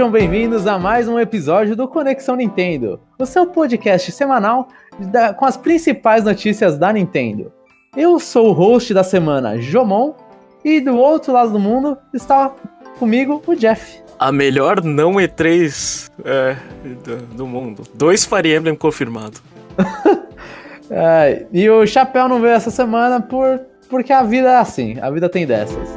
Sejam bem-vindos a mais um episódio do Conexão Nintendo, o seu podcast semanal da, com as principais notícias da Nintendo. Eu sou o host da semana, Jomon, e do outro lado do mundo está comigo o Jeff. A melhor não E3 é, do, do, mundo. Dois Fire Emblem confirmado. é, e o Chapéu não veio essa semana por, porque a vida é assim, a vida tem dessas.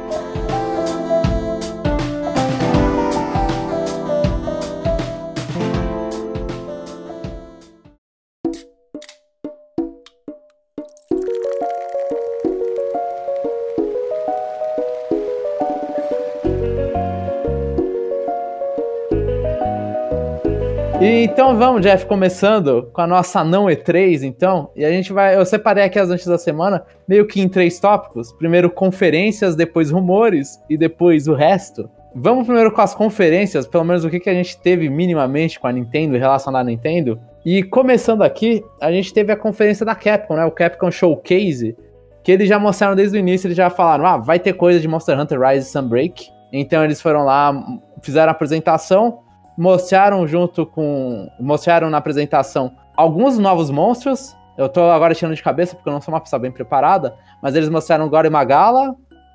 E, então vamos, Jeff, começando com a nossa não E3, então. E a gente vai. Eu separei aqui as notícias da semana, meio que em três tópicos. Primeiro conferências, depois rumores e depois o resto. Vamos primeiro com as conferências, pelo menos o que, que a gente teve minimamente com a Nintendo, relacionado à Nintendo. E começando aqui, a gente teve a conferência da Capcom, né? O Capcom Showcase, que eles já mostraram desde o início, eles já falaram, ah, vai ter coisa de Monster Hunter Rise Sunbreak. Então eles foram lá, fizeram a apresentação, mostraram junto com. Mostraram na apresentação alguns novos monstros. Eu tô agora tirando de cabeça porque eu não sou uma pessoa bem preparada, mas eles mostraram Gore Magala,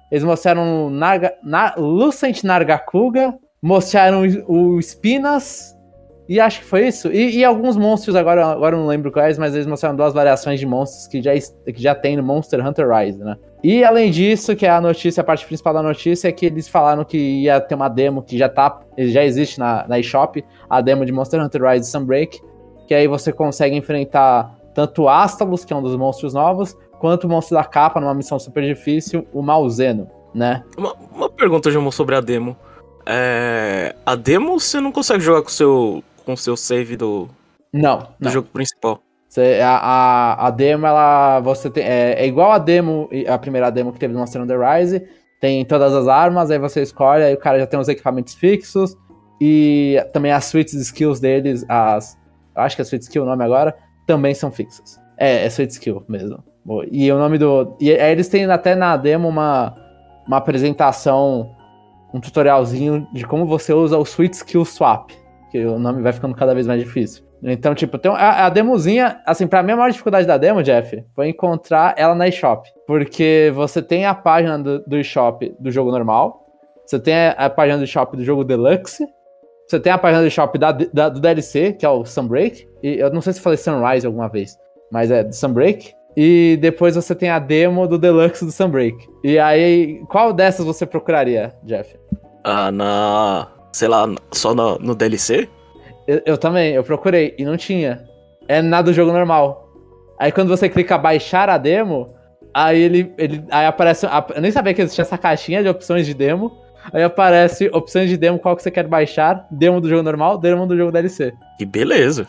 eles mostraram Narga, Na, Lucent Nargacuga, mostraram o, o Spinas, e acho que foi isso. E, e, alguns monstros, agora, agora eu não lembro quais, mas eles mostraram duas variações de monstros que já, que já tem no Monster Hunter Rise, né? E além disso, que é a notícia, a parte principal da notícia é que eles falaram que ia ter uma demo que já tá, já existe na, na eShop, a demo de Monster Hunter Rise Sunbreak, que aí você consegue enfrentar tanto o Astalos, que é um dos monstros novos, quanto o monstro da capa, numa missão super difícil, o Malzeno, né? Uma, uma pergunta, Jamon, sobre a demo. É, a demo você não consegue jogar com seu, com seu save do, não, do não. jogo principal. Você, a, a, a, demo, ela. Você tem, é, é, igual a demo, a primeira demo que teve no Monster Hunter Rise. Tem todas as armas, aí você escolhe, aí o cara já tem os equipamentos fixos. E também as suites skills deles, as. Acho que é Sweet Skill o nome agora, também são fixas. É, é Sweet Skill mesmo. E o nome do. E aí eles têm até na demo uma, uma apresentação, um tutorialzinho de como você usa o Sweet Skill Swap. Que o nome vai ficando cada vez mais difícil. Então, tipo, tem a, a demozinha, assim, pra mim a maior dificuldade da demo, Jeff, foi encontrar ela na eShop. Porque você tem a página do, do eShop do jogo normal, você tem a, a, página do eShop do jogo Deluxe, você tem a página do eShop da, da, do DLC, que é o Sunbreak, e eu não sei se falei Sunrise alguma vez, mas é do Sunbreak. E depois você tem a demo do Deluxe do Sunbreak. E aí, qual dessas você procuraria, Jeff? Ah, na. sei lá, só no, no DLC? Eu, eu, também, eu procurei e não tinha. É nada do jogo normal. Aí quando você clica baixar a demo, aí ele, ele aí aparece. Eu nem sabia que existia essa caixinha de opções de demo. Aí aparece opções de demo, qual que você quer baixar, demo do jogo normal, demo do jogo DLC. Que beleza.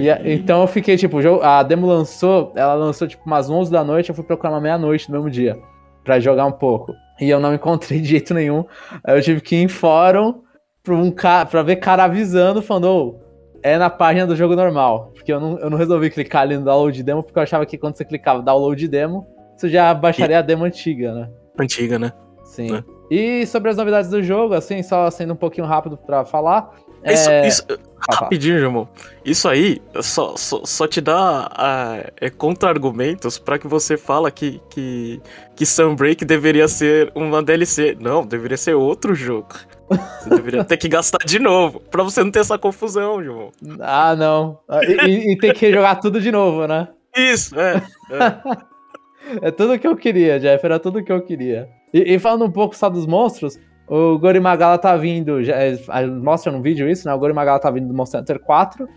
E, então eu fiquei, tipo, a demo lançou, ela lançou tipo umas 11 da noite, eu fui procurar uma meia-noite no mesmo dia, pra jogar um pouco. E eu não encontrei de jeito nenhum. Aí eu tive que ir em fórum pra, um pra ver cara avisando, falando, oh, é na página do jogo normal. Porque eu não, eu não resolvi clicar ali no download demo, porque eu achava que quando você clicava download demo, você já baixaria e... a demo antiga, né? Antiga, né? Sim. É. E sobre as novidades do jogo, assim, só sendo um pouquinho rápido pra falar. Isso, é... isso rapidinho, Jamon. Isso aí só, só, só te dá é, contra-argumentos para que você fala que, que, que Sunbreak deveria ser uma DLC. Não, deveria ser outro jogo. Você deveria ter que gastar de novo, pra você não ter essa confusão, João. Ah, não. E, e ter que jogar tudo de novo, né? Isso, é. É, é tudo que eu queria, Jeff, era tudo que eu queria. E, e falando um pouco só dos monstros, o Gorimagala tá vindo, já, é, mostra no vídeo isso, né? O Gorimagala tá vindo do Monster Hunter 4,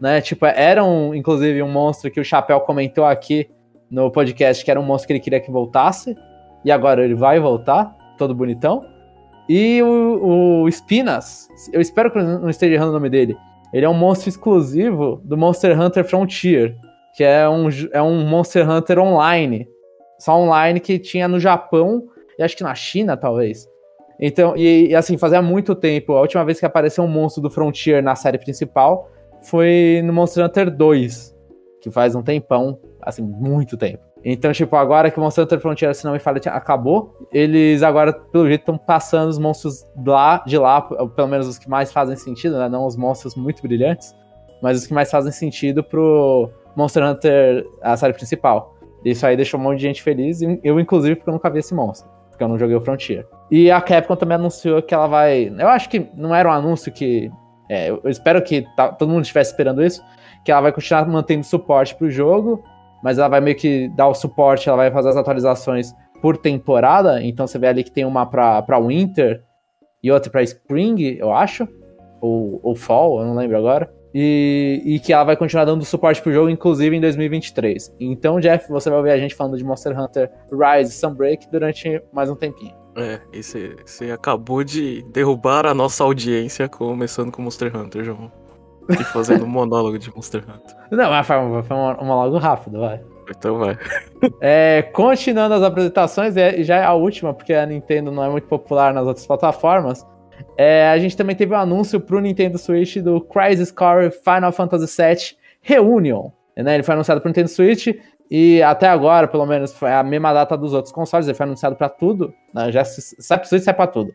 né? Tipo, era um, inclusive um monstro que o Chapéu comentou aqui no podcast que era um monstro que ele queria que voltasse. E agora ele vai voltar, todo bonitão. E o, o Spinas, eu espero que eu não esteja errando o nome dele. Ele é um monstro exclusivo do Monster Hunter Frontier, que é um, é um Monster Hunter online. Só online que tinha no Japão e acho que na China, talvez. Então, e, e, assim, fazia muito tempo. A última vez que apareceu um monstro do Frontier na série principal foi no Monster Hunter 2, que faz um tempão, assim, muito tempo. Então, tipo, agora que o Monster Hunter Frontier, se não me falha, acabou, eles agora, pelo jeito, estão passando os monstros lá, de lá, pelo menos os que mais fazem sentido, né? Não os monstros muito brilhantes, mas os que mais fazem sentido pro Monster Hunter, a série principal. Isso aí deixou um monte de gente feliz, eu inclusive, porque eu nunca vi esse monstro, porque eu não joguei o Frontier. E a Capcom também anunciou que ela vai. Eu acho que não era um anúncio que. É, eu espero que tá, todo mundo estivesse esperando isso, que ela vai continuar mantendo suporte pro jogo mas ela vai meio que dar o suporte, ela vai fazer as atualizações por temporada. Então você vê ali que tem uma pra, pra Winter e outra pra Spring, eu acho. Ou, ou Fall, eu não lembro agora. E, e, que ela vai continuar dando suporte pro jogo, inclusive em 2023. Então, Jeff, você vai ver a gente falando de Monster Hunter Rise Sunbreak durante mais um tempinho. É, e você acabou de derrubar a nossa audiência começando com Monster Hunter, João. E fazendo um monólogo de Monster Hunter. Não, mas foi, foi um monólogo rápido, vai. Então vai. É, continuando as apresentações, e já é a última, porque a Nintendo não é muito popular nas outras plataformas. É, a gente também teve um anúncio pro Nintendo Switch do Crisis Core Final Fantasy VII Reunion. Né? Ele foi anunciado pro Nintendo Switch e até agora, pelo menos, foi a mesma data dos outros consoles. Ele foi anunciado para tudo. Né? Já sai pro Switch, sai pra tudo.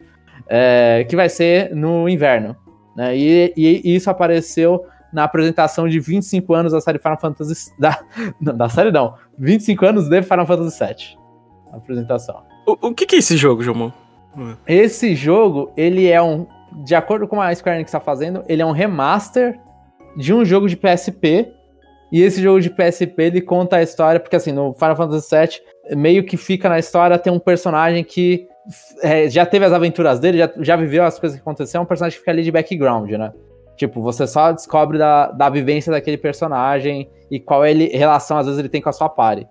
É, que vai ser no inverno. Né? E, e, isso apareceu na apresentação de 25 anos da série Final Fantasy. Da, da série não, 25 anos de Final Fantasy VII. A apresentação. O, o que, que é esse jogo, Jomon? Esse jogo, ele é um. De acordo com a Square Enix está fazendo, ele é um remaster de um jogo de PSP. E esse jogo de PSP ele conta a história, porque assim, no Final Fantasy VII, meio que fica na história, tem um personagem que é, já teve as aventuras dele, já, já viveu as coisas que aconteceram, é um personagem que fica ali de background, né? Tipo, você só descobre da, da vivência daquele personagem e qual ele, relação às vezes ele tem com a sua party.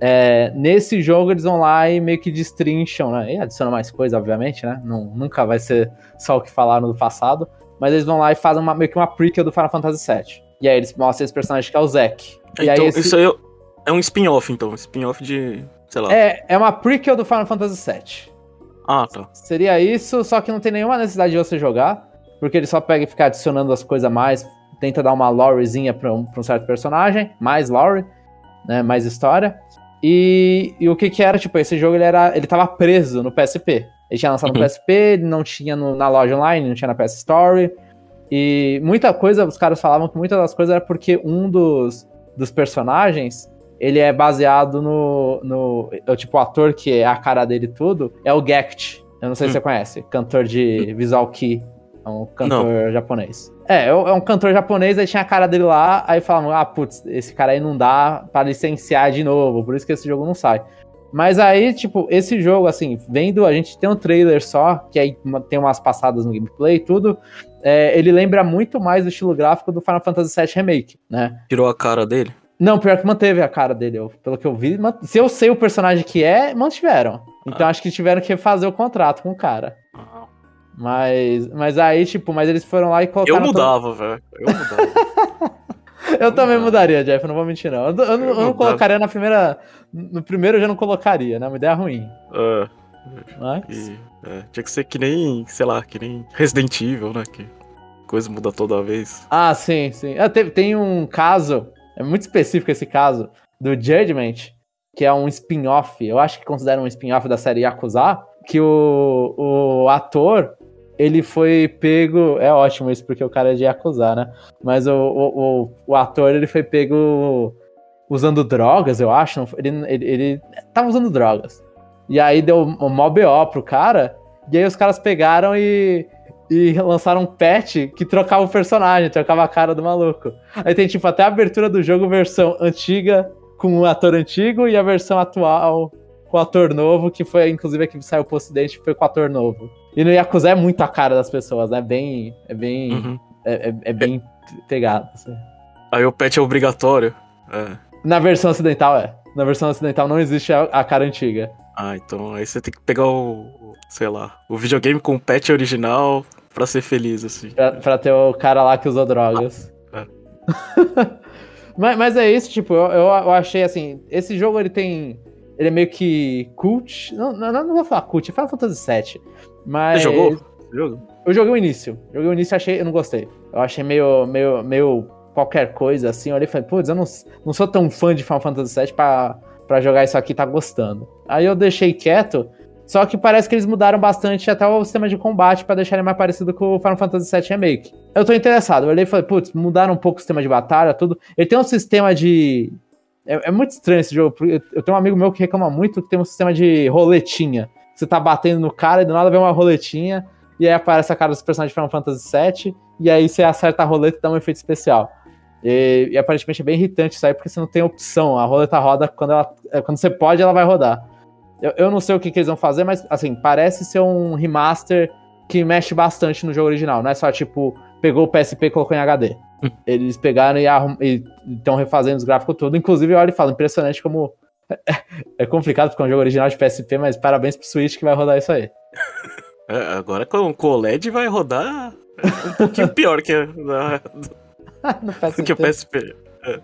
É, nesse jogo eles vão lá e meio que destrincham, né? E adicionam mais coisa, obviamente, né? Não, nunca vai ser só o que falaram do passado. Mas eles vão lá e fazem uma, meio que uma prequel do Final Fantasy VII. E aí eles mostram esse personagem que é o Zack. Então, esse... isso aí é um spin-off, então. Spin-off de. sei lá. É, é uma prequel do Final Fantasy VII. Ah, tá. Seria isso, só que não tem nenhuma necessidade de você jogar, porque ele só pega e fica adicionando as coisas mais, tenta dar uma lorezinha pra um, pra um certo personagem, mais lore, né, mais história. E, e, o que que era, tipo, esse jogo ele, era, ele tava preso no PSP. Ele tinha lançado uhum. no PSP, ele não tinha no, na loja online, não tinha na PS Store. E muita coisa, os caras falavam que muitas das coisas era porque um dos, dos personagens ele é baseado no, no. É tipo, o ator que é a cara dele tudo é o Gect. Eu não sei hum. se você conhece. Cantor de Visual Key. É um cantor não. japonês. É, é um cantor japonês, aí tinha a cara dele lá, aí falavam, ah, putz, esse cara aí não dá para licenciar de novo, por isso que esse jogo não sai. Mas aí, tipo, esse jogo, assim, vendo, a gente tem um trailer só, que aí tem umas passadas no gameplay e tudo, é, ele lembra muito mais do estilo gráfico do Final Fantasy VII Remake, né? Tirou a cara dele? Não, pior que manteve a cara dele. Eu, pelo que eu vi, se eu sei o personagem que é, mantiveram. Então ah. acho que tiveram que fazer o contrato com o cara. Ah. Mas, mas aí, tipo, mas eles foram lá e colocaram. Eu mudava, todo... velho. Eu mudava. eu, também mudaria, Jeff, não vou mentir, não. Eu, eu, eu, eu não colocaria na primeira. No primeiro eu já não colocaria, né? Uma ideia ruim. É. Mas... E, é, tinha que ser que nem, sei lá, que nem Resident Evil, né? Que coisa muda toda vez. Ah, sim, sim. Ah, tem um caso é muito específico esse caso do Judgment, que é um spin-off, eu acho que considera um spin-off da série Yakuza, que o, o ator, ele foi pego. É ótimo isso, porque o cara é de Yakuza, né? Mas o, o, o, o ator, ele foi pego usando drogas, eu acho. Ele, ele, ele tava usando drogas. E aí deu um mó BO pro cara. E aí os caras pegaram e e lançaram um patch que trocava o personagem, trocava a cara do maluco. Aí tem tipo até a abertura do jogo versão antiga com o ator antigo e a versão atual com o ator novo, que foi inclusive a que saiu pro ocidente, foi com o ator novo. E no Yakuza é muito a cara das pessoas, né? Bem, é bem, uhum. é, é, é, bem pegado. Assim. Aí o patch é obrigatório. É. Na versão ocidental é. Na versão ocidental não existe a, a cara antiga. Ah, então aí você tem que pegar o, sei lá, o videogame com o patch original pra ser feliz, assim. Pra, pra ter o cara lá que usou drogas. Ah, é. mas, mas é isso, tipo, eu, eu achei assim, esse jogo ele tem. Ele é meio que cult. Não, não, não vou falar cult, é Final Fantasy VII. Mas. Você jogou? Jogo? Eu joguei o início. Joguei o início e achei. Eu não gostei. Eu achei meio, meio, meio qualquer coisa assim. Eu olhei e falei, putz, eu não, não sou tão fã de Final Fantasy VII pra para jogar isso aqui, tá gostando. Aí eu deixei quieto, só que parece que eles mudaram bastante até o sistema de combate para deixar ele mais parecido com o Final Fantasy VII Remake. Eu tô interessado, eu olhei e falei, putz, mudaram um pouco o sistema de batalha, tudo. Ele tem um sistema de. É, é muito estranho esse jogo. Eu tenho um amigo meu que reclama muito que tem um sistema de roletinha. Você tá batendo no cara e do nada vem uma roletinha, e aí aparece a cara dos personagens de Final Fantasy VII, e aí você acerta a roleta e dá um efeito especial. E, e, aparentemente é bem irritante isso aí, porque você não tem opção. A roleta roda quando, ela, é, quando você pode, ela vai rodar. Eu, eu não sei o que, que, eles vão fazer, mas assim, parece ser um remaster que mexe bastante no jogo original. Não é só tipo, pegou o PSP e colocou em HD. Hum. Eles pegaram e estão refazendo os gráficos tudo. Inclusive, olha e fala, impressionante como. é complicado porque é um jogo original de PSP, mas parabéns pro Switch que vai rodar isso aí. É, agora com o OLED vai rodar um pouquinho pior que a, no PSP. que o PSP. É.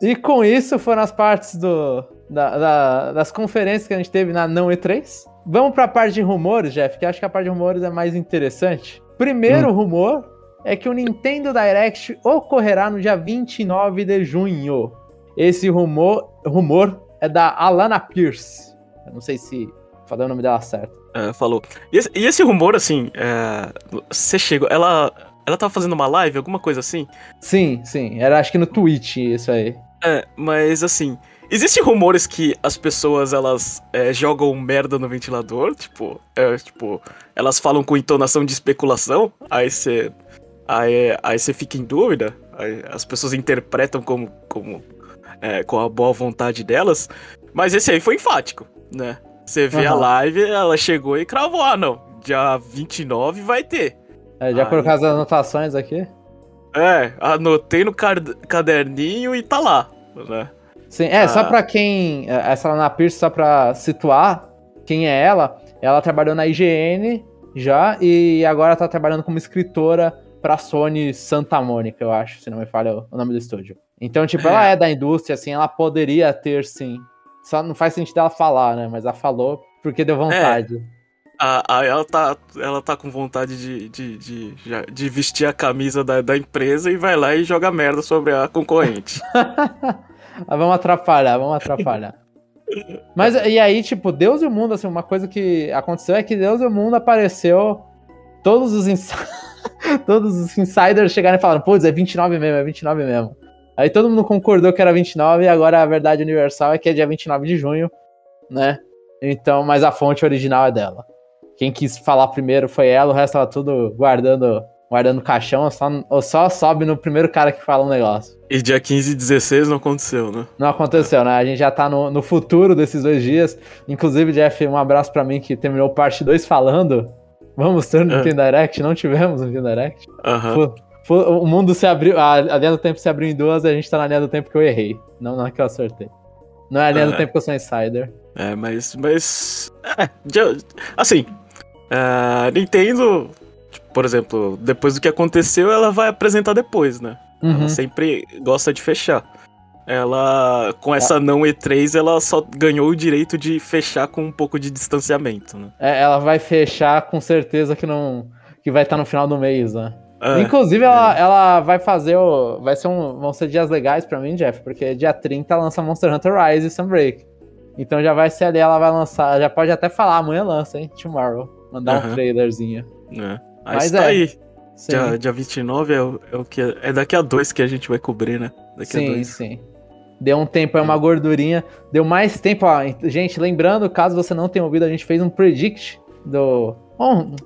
E com isso foram as partes do, da, da, das conferências que a gente teve na Não E3. Vamos para a parte de rumores, Jeff, que acho que a parte de rumores é mais interessante. Primeiro hum. rumor é que o Nintendo Direct ocorrerá no dia 29 de junho. Esse rumor, rumor é da Alana Pierce. Eu não sei se falei o nome dela certo. É, falou. E esse, e esse rumor, assim, é, você chegou. Ela ela tava fazendo uma live, alguma coisa assim? Sim, sim. Era acho que no Twitch isso aí. É, mas assim. Existem rumores que as pessoas elas é, jogam merda no ventilador, tipo, é, tipo, elas falam com entonação de especulação, aí você aí, aí você fica em dúvida, aí as pessoas interpretam como, como é, com a boa vontade delas, mas esse aí foi enfático, né? Você vê uhum. a live, ela chegou e cravou, ah não, dia 29 vai ter. É, já colocar as anotações aqui? É, anotei no caderninho e tá lá, né? Sim, é, ah. só pra quem. É, essa Lana Pierce, só pra situar quem é ela, ela trabalhou na IGN já e agora tá trabalhando como escritora pra Sony Santa Mônica, eu acho, se não me falha o nome do estúdio. Então, tipo, ela é da indústria, assim, ela poderia ter sim. Só não faz sentido ela falar, né? Mas ela falou porque deu vontade. É. A, a, ela, tá, ela tá com vontade de, de, de, de vestir a camisa da, da empresa e vai lá e joga merda sobre a concorrente. Ah, vamos atrapalhar, vamos atrapalhar. Mas e aí, tipo, Deus e o mundo, assim, uma coisa que aconteceu é que Deus e o mundo apareceu. Todos os, ins... todos os insiders chegaram e falaram: putz, é 29 mesmo, é 29 mesmo. Aí todo mundo concordou que era 29 e agora a verdade universal é que é dia 29 de junho, né? Então, mas a fonte original é dela. Quem quis falar primeiro foi ela, o resto tava tudo guardando guardando caixão, ou só, só sobe no primeiro cara que fala um negócio. E dia 15 e 16 não aconteceu, né? Não aconteceu, né? A gente já tá no, no futuro desses dois dias. Inclusive, Jeff, um abraço para mim que terminou parte 2 falando. Vamos ter no é. Nintendo Direct, não tivemos no Nintendo Direct. Uhum. O mundo se abriu, a, a linha do tempo se abriu em duas, a gente tá na linha do tempo que eu errei. Não na que eu acertei. Não é a linha é. do tempo que eu sou insider. É, mas. Mas. É, assim, a Nintendo, por exemplo, depois do que aconteceu, ela vai apresentar depois, né? Uhum. Ela sempre gosta de fechar. Ela, com essa não E3, ela só ganhou o direito de fechar com um pouco de distanciamento, né? É, ela vai fechar com certeza que não que vai estar no final do mês, né? É, Inclusive, ela, é. ela vai fazer o. Vai ser um. Vão ser dias legais pra mim, Jeff, porque dia 30 lança Monster Hunter Rise e Sunbreak. Então já vai ser ali, ela vai lançar. Já pode até falar, amanhã lança, hein? Tomorrow. Mandar uhum. um trailerzinho. É. Mas tá é. aí. Dia, dia 29 é o, é o que. É daqui a dois que a gente vai cobrir, né? Daqui sim, a dois. Sim, Deu um tempo, é uma gordurinha. Deu mais tempo, ó. Gente, lembrando, caso você não tenha ouvido, a gente fez um predict do. Um,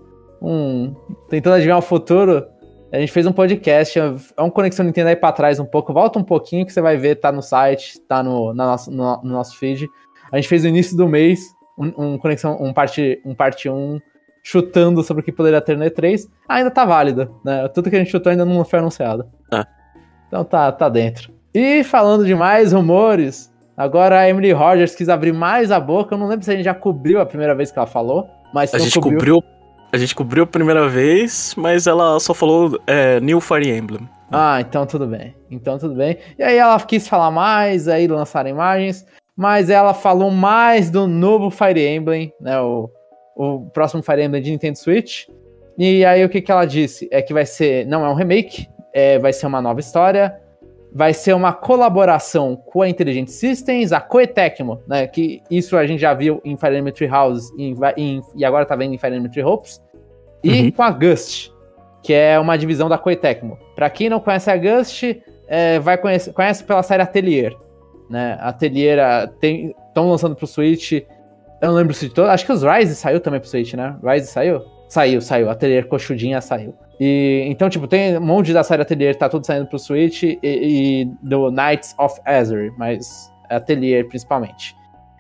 um tentando adivinhar o futuro. A gente fez um podcast, é um Conexão Nintendo aí pra trás um pouco. Volta um pouquinho que você vai ver, tá no site, tá no, na nosso, no, no nosso feed. A gente fez no início do mês um, um Conexão, um parte, um parte 1 chutando sobre o que poderia ter no E3, ainda tá válido, né? Tudo que a gente chutou ainda não foi anunciado. Ah. Então tá, tá dentro. E falando de mais rumores, agora a Emily Rogers quis abrir mais a boca. Eu não lembro se a gente já cobriu a primeira vez que ela falou, mas a gente cobriu. cobriu. A gente cobriu a primeira vez, mas ela só falou é, New Fire Emblem. Ah, então tudo bem. Então tudo bem. E aí ela quis falar mais, aí lançaram imagens, mas ela falou mais do novo Fire Emblem, né? O o próximo Fire Emblem de Nintendo Switch. E aí o que, que ela disse? É que vai ser. Não é um remake, é, vai ser uma nova história. vai ser uma colaboração com a Intelligent Systems, a Koei Tecmo, né? Que isso a gente já viu em Fire Emblem Three Houses e agora tá vendo em Fire Emblem Three Hopes. E uhum. com a Gust, que é uma divisão da Koei Tecmo. Pra quem não conhece a Gust, é, vai conhece, conhece pela série Atelier. Né? Atelier estão lançando pro Switch. Eu não lembro se de todo. Acho que os Rise saiu também pro Switch, né? Rise saiu? Saiu, saiu. Atelier Coxudinha saiu. E, então, tipo, tem um monte da série Atelier tá tudo saindo pro Switch e, e do Knights of Azure, mas Atelier principalmente.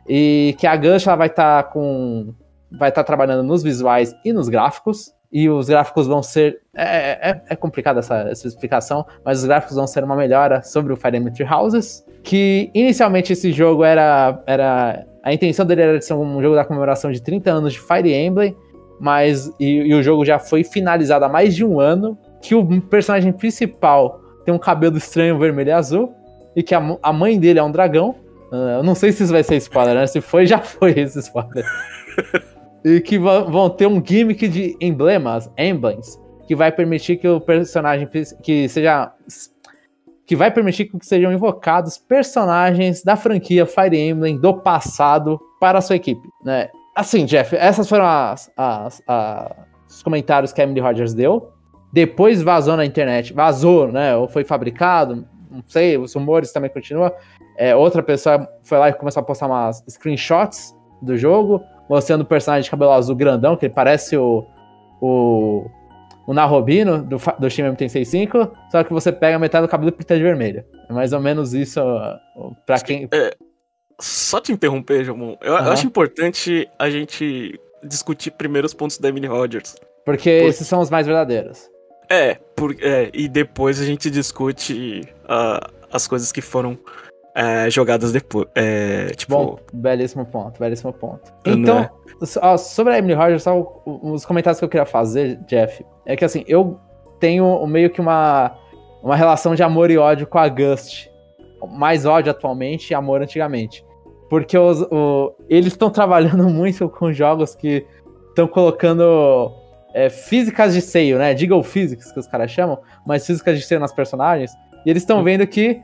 E que a ela vai estar tá com. Vai estar tá trabalhando nos visuais e nos gráficos. E os gráficos vão ser. É, é, é complicada essa, essa explicação, mas os gráficos vão ser uma melhora sobre o Fire Emblem Houses. Que inicialmente esse jogo era, era. A intenção dele era ser um jogo da comemoração de 30 anos de Fire Emblem mas e, e, o jogo já foi finalizado há mais de um ano, que o personagem principal tem um cabelo estranho vermelho e azul, e que a, a mãe dele é um dragão. Uh, eu não sei se isso vai ser spoiler, né? Se foi, já foi esse spoiler. e que vão ter um gimmick de emblemas, emblems, que vai permitir que o personagem que seja que vai permitir que sejam invocados personagens da franquia Fire Emblem do passado para a sua equipe, né? Assim, Jeff, essas foram as, as, as, os comentários que a Emily Rogers deu. Depois vazou na internet. Vazou, né? Ou foi fabricado. Não sei, os rumores também continuam. É, outra pessoa foi lá e começou a postar umas screenshots do jogo, mostrando o personagem de cabelo azul grandão, que ele parece o. o o Narrobino do, do Shin MT65, só que você pega metade do cabelo e pinta de vermelho. É mais ou menos isso para quem. É, só te interromper, Jamon. Eu, uhum. eu, acho importante a gente discutir primeiro os pontos da Emily Rogers. Porque por... esses são os mais verdadeiros. É, por, é, e depois a gente discute uh, as coisas que foram é, jogadas depois. É, tipo... Bom, belíssimo ponto, belíssimo ponto. Então, é? ó, sobre a Emily Rogers, só os comentários que eu queria fazer, Jeff, é que assim, eu tenho meio que uma, uma relação de amor e ódio com a Gust. Mais ódio atualmente e amor antigamente. Porque os, o, eles estão trabalhando muito com jogos que estão colocando é, físicas de seio, né? Diga o physics que os caras chamam, mas físicas de seio nas personagens. E eles estão vendo que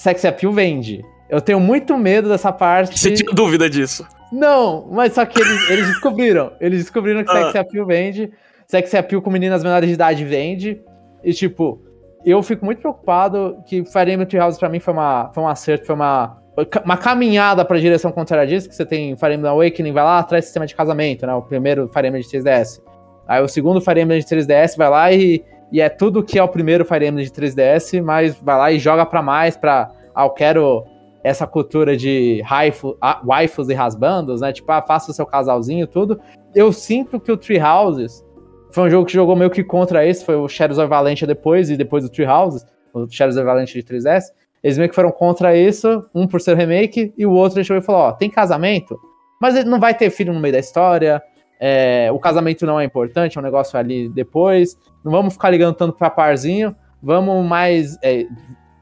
sex appeal vende. Eu tenho muito medo dessa parte. Você tinha dúvida disso? Não, mas só que eles, eles descobriram. Eles descobriram que ah. sex appeal vende. Sex appeal com meninas menores de idade vende. E tipo, eu fico muito preocupado que Fire Emblem Three Houses pra mim foi, uma, foi um acerto, foi uma uma caminhada para a direção contrária disso, que você tem Fire Emblem Awakening, vai lá, atrás sistema de casamento, né? O primeiro Fire Emblem de 3DS. Aí o segundo Fire Emblem de 3DS vai lá e, e é tudo que é o primeiro Fire Emblem de 3DS, mas vai lá e joga para mais, pra... Ah, eu quero essa cultura de haifu, ah, waifus e rasbandos, né? Tipo, ah, faça o seu casalzinho tudo. Eu sinto que o Tree Houses foi um jogo que jogou meio que contra esse, foi o Shadows of Valentia depois, e depois o Tree Houses, o Shadows of Valentia de 3DS. Eles meio que foram contra isso, um por ser remake, e o outro deixou e falou: ó, tem casamento, mas ele não vai ter filho no meio da história. É, o casamento não é importante, é um negócio ali depois. Não vamos ficar ligando tanto pra parzinho. Vamos mais é,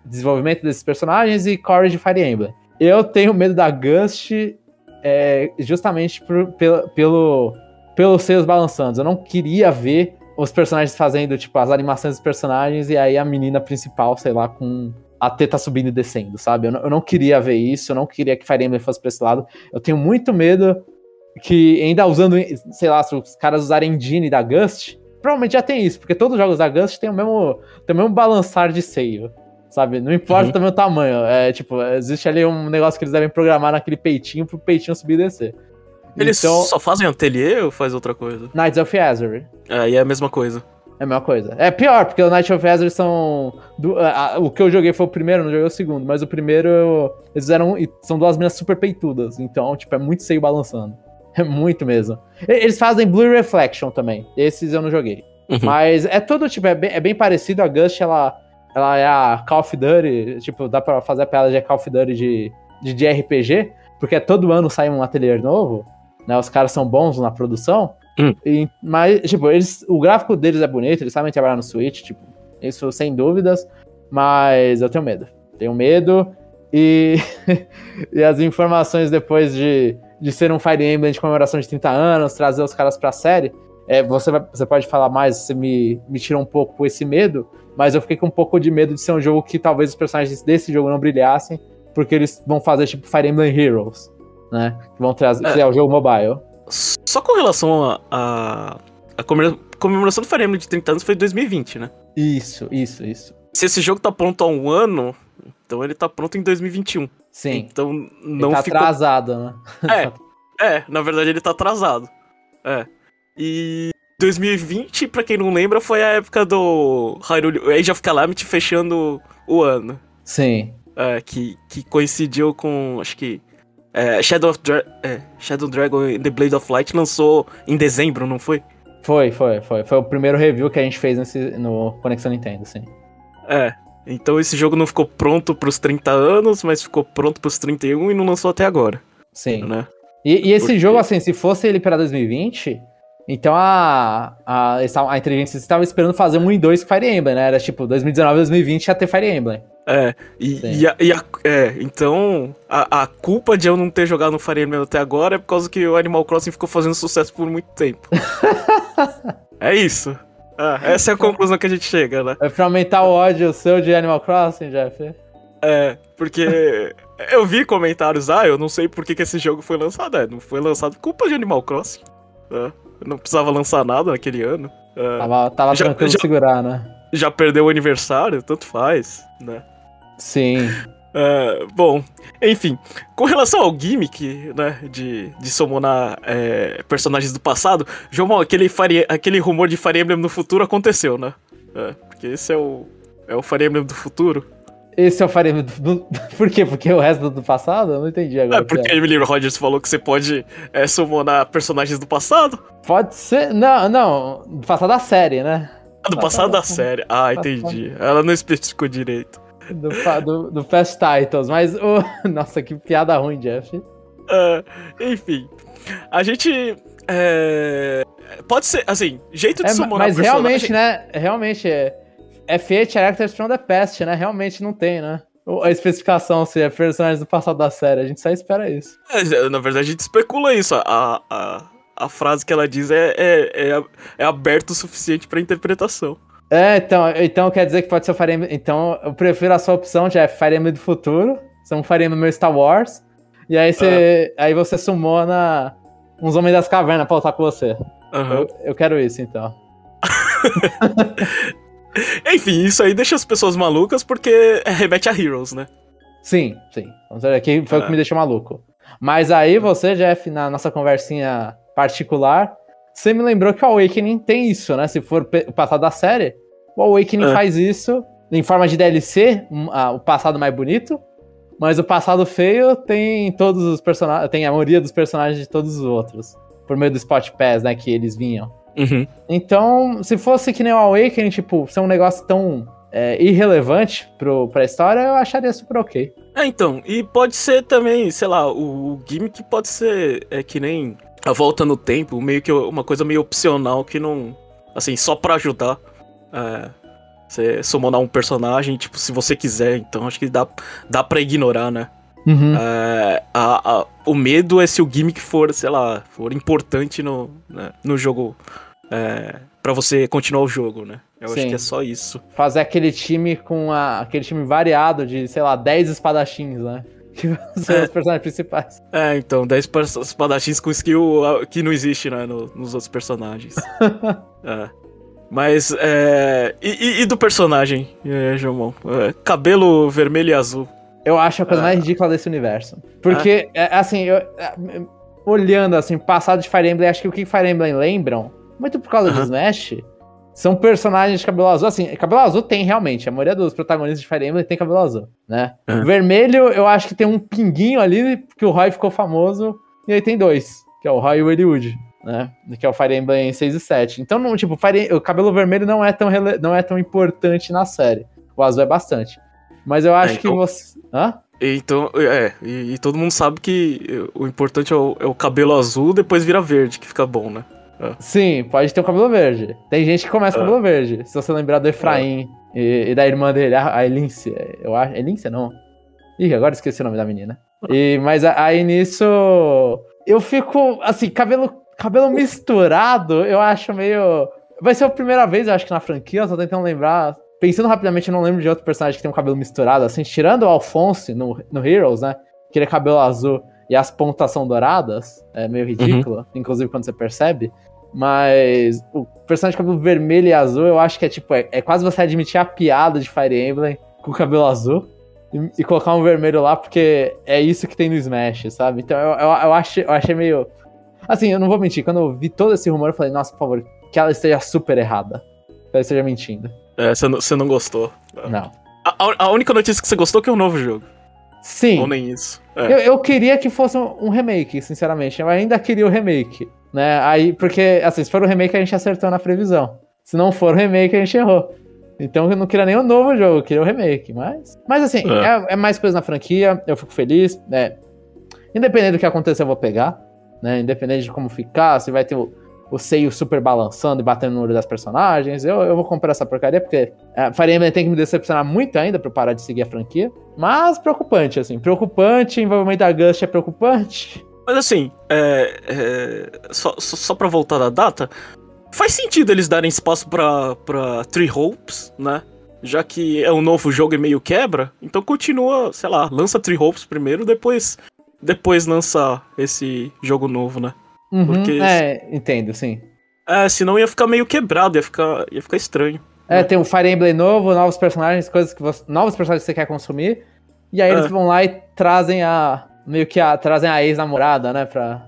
desenvolvimento desses personagens e core de Fire Emblem. Eu tenho medo da Gust é, justamente por, pelo, pelo, pelos seios balançando. Eu não queria ver os personagens fazendo, tipo, as animações dos personagens e aí a menina principal, sei lá, com a teta subindo e descendo, sabe? Eu não, eu não, queria ver isso, eu não queria que Fire Emblem fosse pra esse lado. Eu tenho muito medo que, ainda usando, sei lá, se os caras usarem engine da Gust, provavelmente já tem isso, porque todos os jogos da Gust tem o mesmo, tem o mesmo balançar de seio, sabe? Não importa uhum. também o tamanho, é tipo, existe ali um negócio que eles devem programar naquele peitinho pro peitinho subir e descer. Eles então, só fazem ateliê ou faz outra coisa? Knights of Azure. É, e é a mesma coisa. É a mesma coisa. É pior, porque o Night of Azure são. Do, a, a, o que eu joguei foi o primeiro, não joguei o segundo. Mas o primeiro, eles fizeram. São duas minas super peitudas. Então, tipo, é muito seio balançando. É muito mesmo. Eles fazem Blue Reflection também. Esses eu não joguei. Uhum. Mas é todo, tipo, é bem, é bem parecido. A Gust, ela, ela é a Call of Duty. Tipo, dá pra fazer a piada de Call of Duty de, de, de RPG. Porque todo ano sai um ateliê novo. Né? Os caras são bons na produção. Hum. E, mas, tipo, eles, o gráfico deles é bonito, eles sabem trabalhar no Switch, tipo, isso sem dúvidas, mas eu tenho medo. Tenho medo e, e as informações depois de, de ser um Fire Emblem de comemoração de 30 anos, trazer os caras pra série, é, você, vai, você pode falar mais, você me, me tira um pouco esse medo Mas eu fiquei com um pouco de medo de ser um jogo que talvez os personagens desse jogo não brilhassem, porque eles vão fazer tipo Fire Emblem Heroes, né? Que vão trazer é. o jogo mobile. Só com relação a, a, a comemoração do Fire Emblem de 30 anos foi em 2020, né? Isso, isso, isso. Se esse jogo tá pronto há um ano, então ele tá pronto em 2021. Sim. Então não ele tá ficou... atrasado, né? É, é, na verdade ele tá atrasado. É. E 2020, pra quem não lembra, foi a época do Hyrule Age of Calamity fechando o ano. Sim. É, que, que coincidiu com, acho que, é, Shadow, of Dra é, Shadow Dragon and The Blade of Light lançou em dezembro, não foi? Foi, foi, foi. Foi o primeiro review que a gente fez nesse, no Conexão Nintendo, sim. É, então esse jogo não ficou pronto pros 30 anos, mas ficou pronto pros 31 e não lançou até agora. Sim. Né? E, e esse Porque... jogo, assim, se fosse ele pra 2020, então a, a, a inteligência estava esperando fazer um e dois com Fire Emblem, né? Era tipo 2019, 2020 ia ter Fire Emblem. É, e, e, a, e a, é, então a, a, culpa de eu não ter jogado no Fire Emblem até agora é por causa que o Animal Crossing ficou fazendo sucesso por muito tempo. é isso. Ah, essa é a conclusão que a gente chega, né? É pra aumentar o ódio seu de Animal Crossing, Jeff? É, porque eu vi comentários, ah, eu não sei por que, que esse jogo foi lançado. É, não foi lançado por culpa de Animal Crossing. É, não precisava lançar nada naquele ano. É, tava tava já, tranquilo já, segurar, né? Já perdeu o aniversário, tanto faz, né? Sim. Uh, bom, enfim, com relação ao gimmick, né, de, de summonar é, personagens do passado, João, aquele, Fire, aquele rumor de Fire Emblem no futuro aconteceu, né? É, porque esse é o, é o Fire Emblem do futuro. Esse é o Fire Emblem do... Por quê? Porque o resto do passado? Eu não entendi agora. É porque a Emily Rogers falou que você pode é, summonar personagens do passado? Pode ser... Não, não, do passado da série, né? Ah, do passado, passado da série. Ah, entendi. Ela não especificou direito do, do, do Fast Titles, mas o. Nossa, que piada ruim, Jeff. Uh, enfim, a gente. É... Pode ser, assim, jeito de é, summonar Mas realmente, né? Realmente é. F8 Characters from the Past, né? Realmente não tem, né? A especificação se é personagens do passado da série. A gente só espera isso. É, na verdade, a gente especula isso. A, a, a frase que ela diz é, é, é, é aberto o suficiente para interpretação. É, então, então quer dizer que pode ser o Fire Emblem. Então, eu prefiro a sua opção, já é Fire Emblem do futuro. São Fire Emblem meu Star Wars. E aí você, aí você sumona uns Homens das Cavernas pra lutar com você. Uhum. Eu, eu quero isso, então. Enfim, isso aí deixa as pessoas malucas porque remete a Heroes, né? Sim, sim. Aqui foi é. o que me deixou maluco. Mas aí você, Jeff, na nossa conversinha particular, você me lembrou que o Awakening tem isso, né? Se for o passado da série, o Awakening é. faz isso em forma de DLC, o passado mais bonito, mas o passado feio tem todos os personagens, tem a maioria dos personagens de todos os outros, por meio do Spot Pass, né, que eles vinham. Uhum. Então, se fosse que nem o Awakening, tipo, ser um negócio tão é, irrelevante pro, pra história, eu acharia super ok. É, então, e pode ser também, sei lá, o, o gimmick pode ser é, que nem a volta no tempo, meio que uma coisa meio opcional que não. Assim, só para ajudar. É, você summonar um personagem, tipo, se você quiser. Então acho que dá, dá pra ignorar, né? Uhum. É, a, a, o medo é se o gimmick for, sei lá, for importante no, né, no jogo. É, para você continuar o jogo, né? Eu Sim. acho que é só isso. Fazer aquele time com a, aquele time variado de, sei lá, 10 espadachins, né? Que são é. os personagens principais. É, então, 10 espadachins com skill que não existe, né, no, nos outros personagens. é. Mas, é. E, e, do personagem, é, Jomon? É, cabelo vermelho e azul. Eu acho a coisa mais é. ridícula desse universo. Porque, é? assim, eu, olhando, assim, passado de Fire Emblem, acho que o que Fire Emblem lembram, muito por causa uh -huh. do Smash, são personagens de cabelo azul. Assim, cabelo azul tem realmente. A maioria dos protagonistas de Fire Emblem tem cabelo azul, né? Uhum. Vermelho, eu acho que tem um pinguinho ali, que o Roy ficou famoso. E aí tem dois, que é o Roy e o Eliud, né? Que é o Fire Emblem 6 e 7. Então, não, tipo, Fire... o cabelo vermelho não é, tão rele... não é tão importante na série. O azul é bastante. Mas eu acho é, então... que você. Hã? Então, é, e, e, todo mundo sabe que o importante é o, é o cabelo azul, depois vira verde, que fica bom, né? É. Sim, pode ter o um cabelo verde. Tem gente que começa com cabelo é. verde. Se você lembrar do Efraim e, e, da irmã dele, a, a Elíncia. Eu acho. Elíncia não. Ih, agora esqueci o nome da menina. E, mas aí nisso. Eu fico. Assim, cabelo, cabelo misturado, eu acho meio. Vai ser a primeira vez, eu acho que na franquia, eu tô tentando lembrar pensando rapidamente, eu não lembro de outro personagem que tem um cabelo misturado, assim, tirando o Alphonse no, no Heroes, né? Que ele é cabelo azul e as pontas são douradas, é meio ridículo, uhum. inclusive quando você percebe. Mas o personagem de cabelo vermelho e azul, eu acho que é tipo, é, é quase você admitir a piada de Fire Emblem com cabelo azul e, e, colocar um vermelho lá, porque é isso que tem no Smash, sabe? Então eu, eu, eu, achei, eu achei meio. Assim, eu não vou mentir, quando eu vi todo esse rumor, eu falei, nossa, por favor, que ela esteja super errada. Que ela esteja mentindo. É, você não, você não gostou. Não. A, a, única notícia que você gostou é que é um novo jogo. Sim. Ou nem isso. É. Eu, eu, queria que fosse um remake, sinceramente. Eu ainda queria o remake. Né? Aí, porque, assim, se for o remake, a gente acertou na previsão. Se não for o remake, a gente errou. Então eu não queria nem o novo jogo, eu queria o remake. Mas, mas assim, é. É, é. mais coisa na franquia, eu fico feliz. Né? Independente do que acontecer, eu vou pegar. Né? Independente de como ficar, se vai ter o, o seio super balançando e batendo no olho das personagens, eu, eu vou comprar essa porcaria, porque é, Fire Emblem tem que me decepcionar muito ainda pra parar de seguir a franquia. Mas preocupante, assim. Preocupante, envolvimento da Gust é preocupante. Mas assim, é, é, só, só pra voltar da data, faz sentido eles darem espaço pra, pra Three Hopes, né? Já que é um novo jogo e meio quebra, então continua, sei lá, lança Three Hopes primeiro, depois depois lança esse jogo novo, né? Uhum, Porque, é, entendo, sim. É, senão ia ficar meio quebrado, ia ficar, ia ficar estranho. É, né? tem um Fire Emblem novo, novos personagens, coisas que você, novos personagens que você quer consumir, e aí é. eles vão lá e trazem a, meio que a, trazem a ex-namorada, né, pra...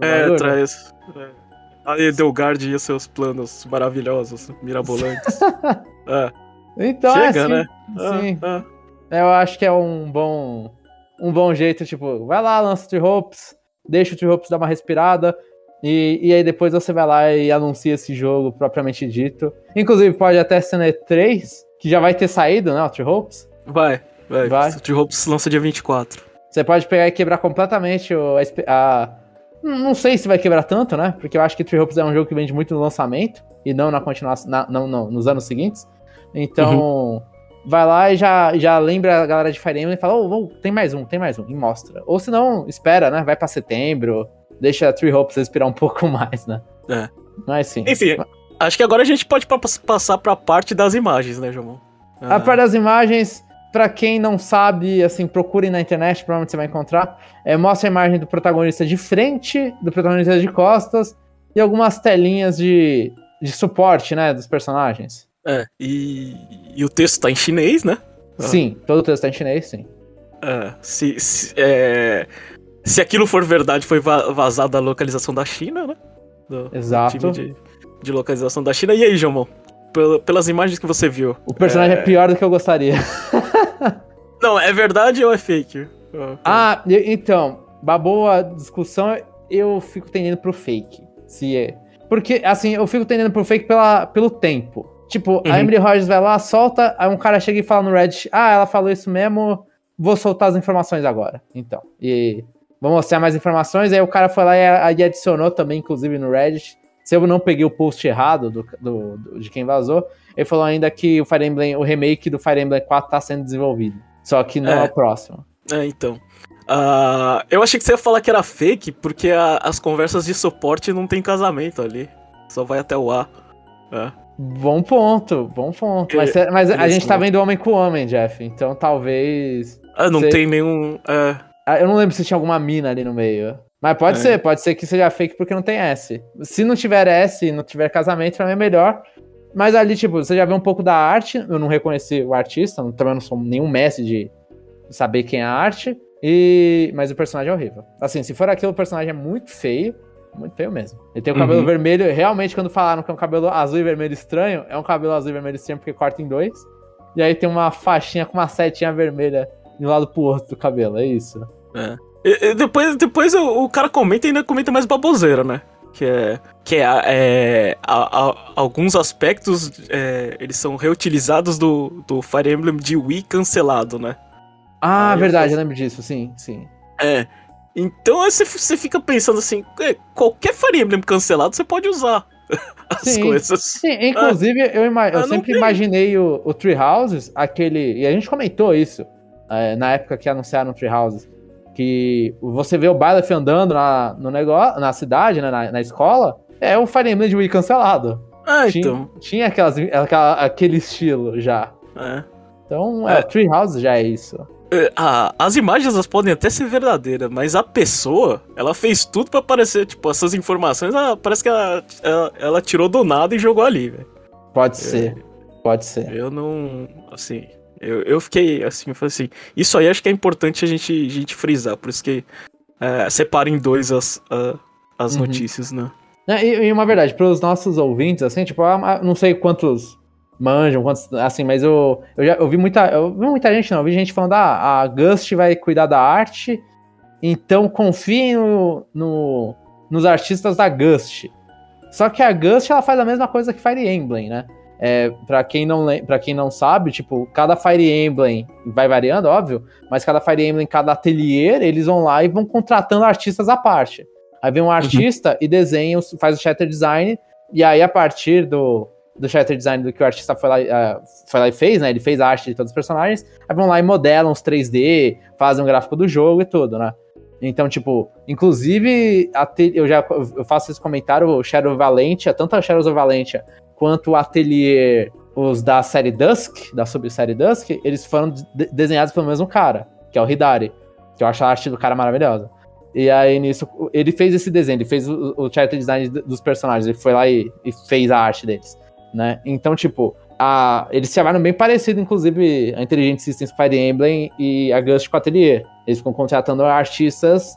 É, traz... É. A Edelgard e seus planos maravilhosos, mirabolantes. é. Então, é Chega, é assim, né? Sim. Ah, ah. Eu acho que é um bom um bom jeito, tipo, vai lá, lança Tree Hopes, deixa o Tree Hopes dar uma respirada, e, e aí depois você vai lá e anuncia esse jogo propriamente dito. Inclusive, pode até ser na E3, que já vai ter saído, né, o Tree Hopes. Vai, vai. vai. O Tree Hopes lança dia 24. Você pode pegar e quebrar completamente o, a, a, Não sei se vai quebrar tanto, né? Porque eu acho que Tree Hopes é um jogo que vende muito no lançamento e não na continuação, na, não, não, nos anos seguintes. Então, uhum. Vai lá e já, já lembra a galera de Fire Emblem e fala: oh, oh, tem mais um, tem mais um, e mostra. Ou se não, espera, né? Vai pra setembro, deixa a Tree Hopes respirar um pouco mais, né? É. Mas sim. Enfim, acho que agora a gente pode passar pra parte das imagens, né, João? A parte das imagens, Pra quem não sabe, assim, procurem na internet, provavelmente você vai encontrar. É, mostra a imagem do protagonista de frente, do protagonista de costas e algumas telinhas de, de suporte, né, dos personagens. É, e, e o texto tá em chinês, né? Sim, todo o texto tá em chinês, sim. É, se, se, é, se aquilo for verdade, foi vazado a localização da China, né? Do, Exato. De, de, localização da China. E aí, Jamon? Pelas imagens que você viu. O personagem é, é pior do que eu gostaria. Não, é verdade ou é fake? Ah, então, uma boa discussão, eu fico tendendo pro fake. Se é. Porque, assim, eu fico tendendo pro fake pela, pelo tempo. Tipo, uhum. a Emily Rogers vai lá, solta, aí um cara chega e fala no Reddit, ah, ela falou isso mesmo, vou soltar as informações agora. Então, e vou mostrar mais informações, aí o cara foi lá e, e adicionou também, inclusive, no Reddit. Se eu não peguei o post errado do, do, do, de quem vazou, ele falou ainda que o Fire Emblem, o remake do Fire Emblem 4 tá sendo desenvolvido. Só que não é, é o próximo. É, então. Uh, eu achei que você ia falar que era fake, porque a, as conversas de suporte não tem casamento ali. Só vai até o A. É. Bom ponto, bom ponto. Mas, mas a gente tá vendo homem com homem, Jeff. Então talvez. Ah, não tem nenhum. É... Ah, eu não lembro se tinha alguma mina ali no meio. Mas pode é. ser, pode ser que seja fake porque não tem S. Se não tiver S e não tiver casamento, pra mim é melhor. Mas ali, tipo, você já vê um pouco da arte. Eu não reconheci o artista, também não sou nenhum mestre de saber quem é a arte. E... Mas o personagem é horrível. Assim, se for aquilo, o personagem é muito feio. Muito feio mesmo. Ele tem o cabelo uhum. vermelho. Realmente, quando falaram que é um cabelo azul e vermelho estranho, é um cabelo azul e vermelho estranho porque corta em dois. E aí tem uma faixinha com uma setinha vermelha de um lado pro outro do cabelo. É isso. É. E, e depois, depois o, o, cara comenta e ainda comenta mais baboseira, né? que é que é, é a, a, alguns aspectos é, eles são reutilizados do, do Fire Emblem de Wii cancelado, né? Ah, Aí verdade, eu, eu lembro disso, sim, sim. É. Então você, você fica pensando assim, é, qualquer Fire Emblem cancelado você pode usar as sim, coisas. Sim, inclusive ah, eu, ima eu ah, sempre imaginei o, o Tree Houses, aquele. E a gente comentou isso é, na época que anunciaram o Tree Houses que você vê o Byleth andando na, no negócio, na cidade, né, na, na, escola, é o Fire Emblem de Wii cancelado. Ah, tinha, então. Tinha aquelas, aquela, aquele estilo já. É. Então, é, é. Treehouse já é isso. É, ah, as imagens elas podem até ser verdadeiras, mas a pessoa, ela fez tudo para parecer, tipo, essas informações, ela, parece que ela, ela, ela, tirou do nada e jogou ali, velho. Pode é, ser, pode ser. Eu não, assim, eu, eu fiquei assim, eu falei assim, isso aí acho que é importante a gente, a gente frisar, por isso que é, separa em dois as, as uhum. notícias, né? E, e uma verdade, para os nossos ouvintes, assim, tipo, não sei quantos manjam, quantos, assim, mas eu, eu já eu vi muita, eu vi muita gente não, eu vi gente falando, ah, a Gust vai cuidar da arte, então confiem no, no, nos artistas da Gust. Só que a Gust, ela faz a mesma coisa que Fire Emblem, né? É, para quem não para quem não sabe, tipo, cada Fire Emblem vai variando, óbvio, mas cada Fire Emblem, cada ateliê, eles vão lá e vão contratando artistas à parte. Aí vem um uhum. artista uhum. e desenha, faz o shatter design, e aí a partir do, do shatter design do que o artista foi lá, uh, foi lá e fez, né? Ele fez a arte de todos os personagens, aí vão lá e modelam os 3D, fazem um gráfico do jogo e tudo, né? Então, tipo, inclusive, eu já eu faço esse comentário, o Shadow Valentia, tanto a Shadow Valentia quanto o ateliê, os da série Dusk, da subsérie Dusk, eles foram de desenhados pelo mesmo cara, que é o Hidari, que eu acho a arte do cara maravilhosa. E aí, nisso, ele fez esse desenho, ele fez o, o character design dos personagens, ele foi lá e, e fez a arte deles né? Então, tipo, a, eles se chamaram bem parecido, inclusive, a Intelligent Systems Fire Emblem e a Gust Atelier. Eles ficam contratando artistas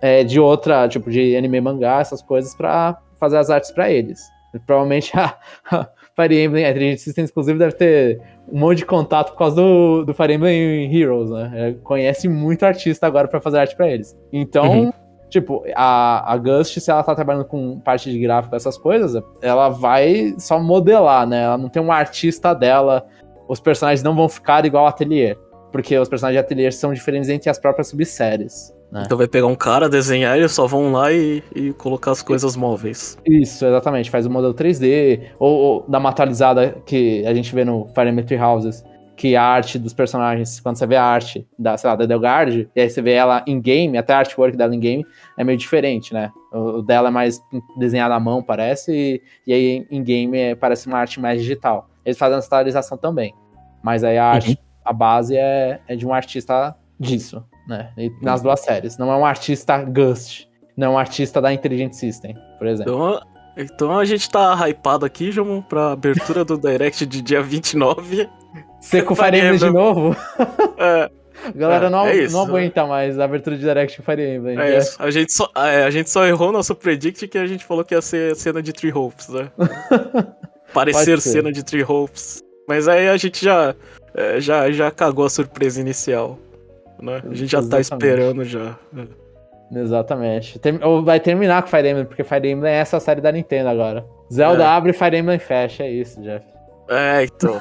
é, de outra, tipo, de anime mangá, essas coisas, para fazer as artes para eles. E, provavelmente a, a, Fire Emblem, a Intelligent Systems, inclusive, deve ter um monte de contato por causa do, do Fire Emblem Heroes, né? É, conhece muito artista agora para fazer arte para eles. Então, uhum. Tipo, a, a Gust, se ela tá trabalhando com parte de gráfico, essas coisas, ela vai só modelar, né? Ela não tem um artista dela. Os personagens não vão ficar igual ao Atelier. Porque os personagens de Atelier são diferentes entre as próprias subséries. Né? Então vai pegar um cara, desenhar, eles só vão lá e, e colocar as coisas móveis. Isso, exatamente. Faz o modelo 3D, ou, ou dá uma atualizada que a gente vê no Fire Emblem Houses, que a arte dos personagens, quando você vê a arte da, sei lá, da Delgard, e aí você vê ela em game, até a artwork dela em game, é meio diferente, né? O, o dela é mais desenhado à mão, parece, e, e aí em game é, parece uma arte mais digital. Eles fazem essa atualização também. Mas aí a arte, uhum. a base é, é de um artista disso, né? E nas uhum. duas séries. Não é um artista Gust, não é um artista da Intelligent System, por exemplo. Então, então a gente tá hypado aqui, João, pra abertura do Direct de dia 29. Com Fire Emblem de novo? É. Galera, é, não, é isso, não aguenta mais a abertura de Direct com Fire Emblem. É, isso. A gente, só, é, a gente só errou nosso predict que a gente falou que ia ser cena de Tree Hopes, né? Parecer cena de Tree Hopes. Mas aí a gente já, é, já, já cagou a surpresa inicial. Né? A gente já tá Exatamente. tá esperando já. Exatamente. Tem, ou vai terminar com Fire Emblem, porque Fire Emblem é essa série da Nintendo agora. Zelda é. abre, Fire Emblem fecha, é isso, Jeff. É, então.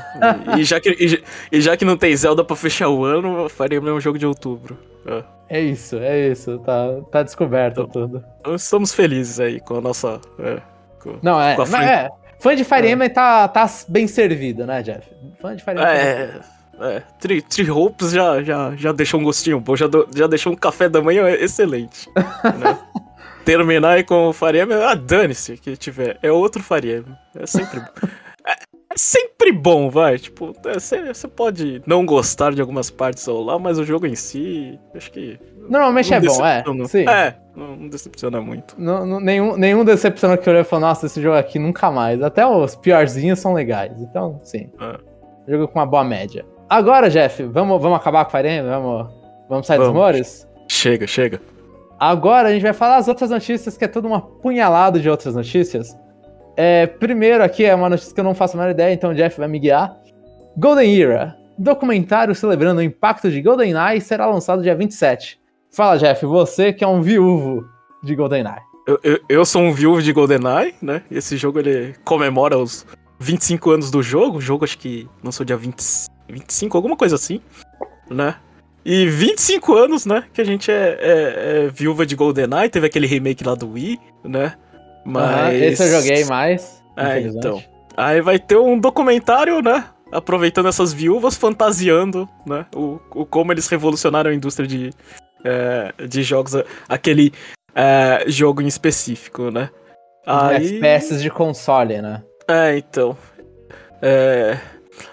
e, já que, e, e, já que não tem Zelda pra fechar o ano, Fire é um jogo de outubro. É, é isso, é isso. Tá, tá descoberto então, tudo. Então estamos felizes aí com a nossa. É, com, não, é. Com é fã de Fire é. Emblem tá, tá bem servido, né, Jeff? Fã de Fire Emblem. É. É, Tri, Tri Hopes já, já, já deixou um gostinho bom, já, do, já deixou um café da manhã excelente. né? Terminar aí com o Faria, ah, dane-se que tiver. É outro Faria. É sempre. é, é sempre bom, vai. Tipo, você é, pode não gostar de algumas partes ou lá, mas o jogo em si, acho que. Normalmente é bom, é. Sim. É, não, não decepciona muito. Não, não, nenhum, nenhum decepciona que eu olhei e falou, nossa, esse jogo aqui nunca mais. Até os piorzinhos são legais. Então, sim. É. Jogo com uma boa média. Agora, Jeff, vamos, vamos acabar com o Fire Emblem? Vamos, vamos sair vamos. dos rumores? Chega, chega. Agora a gente vai falar as outras notícias, que é tudo uma punhalada de outras notícias. É, primeiro aqui é uma notícia que eu não faço a menor ideia, então o Jeff vai me guiar. Golden Era. Documentário celebrando o impacto de GoldenEye será lançado dia 27. Fala, Jeff, você que é um viúvo de GoldenEye. Eu, eu, eu sou um viúvo de GoldenEye, né? Esse jogo ele comemora os 25 anos do jogo. O jogo acho que lançou dia 20, 25, alguma coisa assim, né? E 25 anos, né? Que a gente é, é, é viúva de GoldenEye, teve aquele remake lá do Wii, né? Mas. Uhum, esse eu joguei mais. É, então. Aí vai ter um documentário, né? Aproveitando essas viúvas, fantasiando, né? O, o como eles revolucionaram a indústria de, é, de jogos, aquele é, jogo em específico, né? Aí... FPS de console, né? É, então. É.